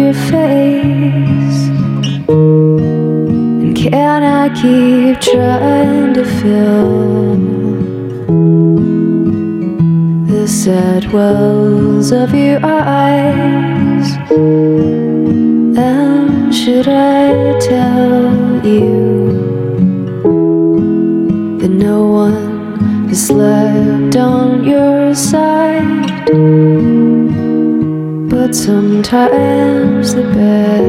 your face? And can I keep trying to fill the sad wells of your eyes? And should I tell you that no one has slept on your side? But sometimes the bed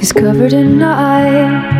is covered in knives.